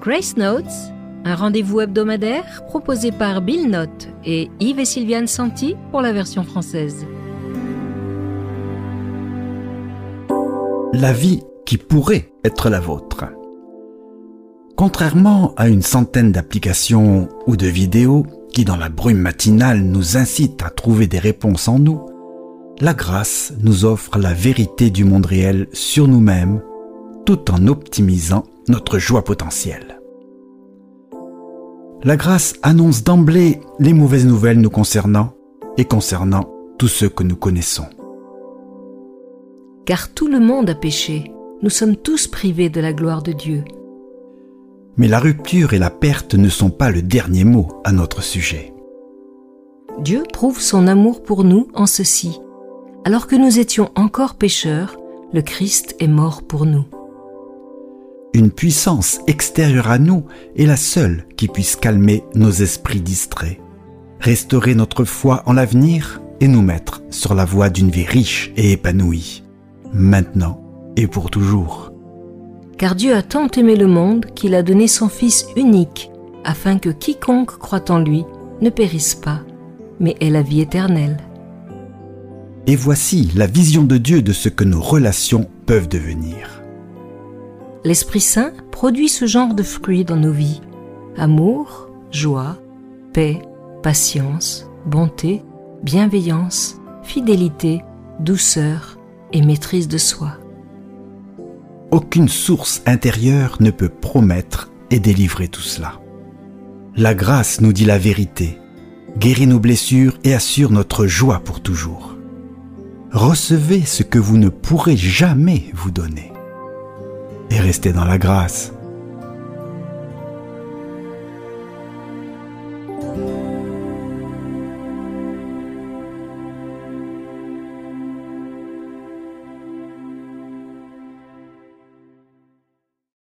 Grace Notes, un rendez-vous hebdomadaire proposé par Bill Note et Yves et Sylviane Santi pour la version française. La vie qui pourrait être la vôtre. Contrairement à une centaine d'applications ou de vidéos qui dans la brume matinale nous incitent à trouver des réponses en nous, la grâce nous offre la vérité du monde réel sur nous-mêmes tout en optimisant notre joie potentielle. La grâce annonce d'emblée les mauvaises nouvelles nous concernant et concernant tous ceux que nous connaissons. Car tout le monde a péché, nous sommes tous privés de la gloire de Dieu. Mais la rupture et la perte ne sont pas le dernier mot à notre sujet. Dieu prouve son amour pour nous en ceci. Alors que nous étions encore pécheurs, le Christ est mort pour nous. Une puissance extérieure à nous est la seule qui puisse calmer nos esprits distraits, restaurer notre foi en l'avenir et nous mettre sur la voie d'une vie riche et épanouie, maintenant et pour toujours. Car Dieu a tant aimé le monde qu'il a donné son Fils unique, afin que quiconque croit en lui ne périsse pas, mais ait la vie éternelle. Et voici la vision de Dieu de ce que nos relations peuvent devenir. L'Esprit Saint produit ce genre de fruits dans nos vies. Amour, joie, paix, patience, bonté, bienveillance, fidélité, douceur et maîtrise de soi. Aucune source intérieure ne peut promettre et délivrer tout cela. La grâce nous dit la vérité, guérit nos blessures et assure notre joie pour toujours. Recevez ce que vous ne pourrez jamais vous donner. Et restez dans la grâce